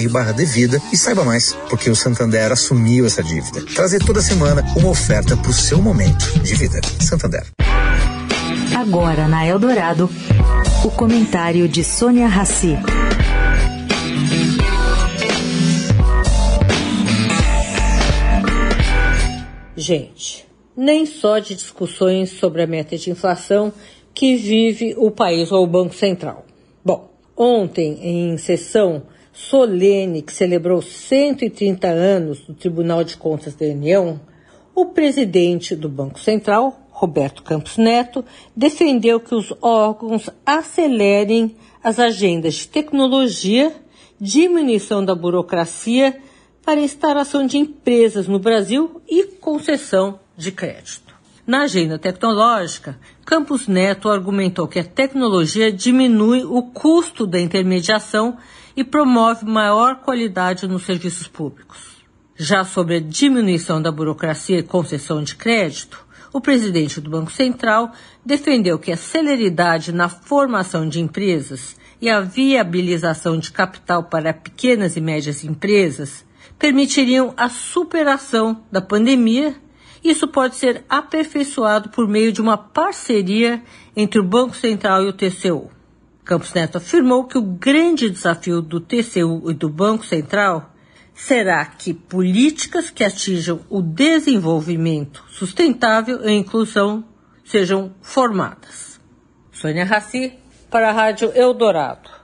santander.com.br/devida e saiba mais, porque o Santander Santander assumiu essa dívida. Trazer toda semana uma oferta para o seu momento de vida. Santander. Agora na Eldorado, o comentário de Sônia Rassi. Gente, nem só de discussões sobre a meta de inflação que vive o país ou o Banco Central. Bom, ontem, em sessão solene que celebrou 130 anos do Tribunal de Contas da União, o presidente do Banco Central, Roberto Campos Neto, defendeu que os órgãos acelerem as agendas de tecnologia, diminuição da burocracia para instalação de empresas no Brasil e concessão de crédito. Na agenda tecnológica, Campos Neto argumentou que a tecnologia diminui o custo da intermediação e promove maior qualidade nos serviços públicos. Já sobre a diminuição da burocracia e concessão de crédito, o presidente do Banco Central defendeu que a celeridade na formação de empresas e a viabilização de capital para pequenas e médias empresas permitiriam a superação da pandemia. Isso pode ser aperfeiçoado por meio de uma parceria entre o Banco Central e o TCU. Campos Neto afirmou que o grande desafio do TCU e do Banco Central será que políticas que atinjam o desenvolvimento sustentável e inclusão sejam formadas. Sônia Raci, para a Rádio Eldorado.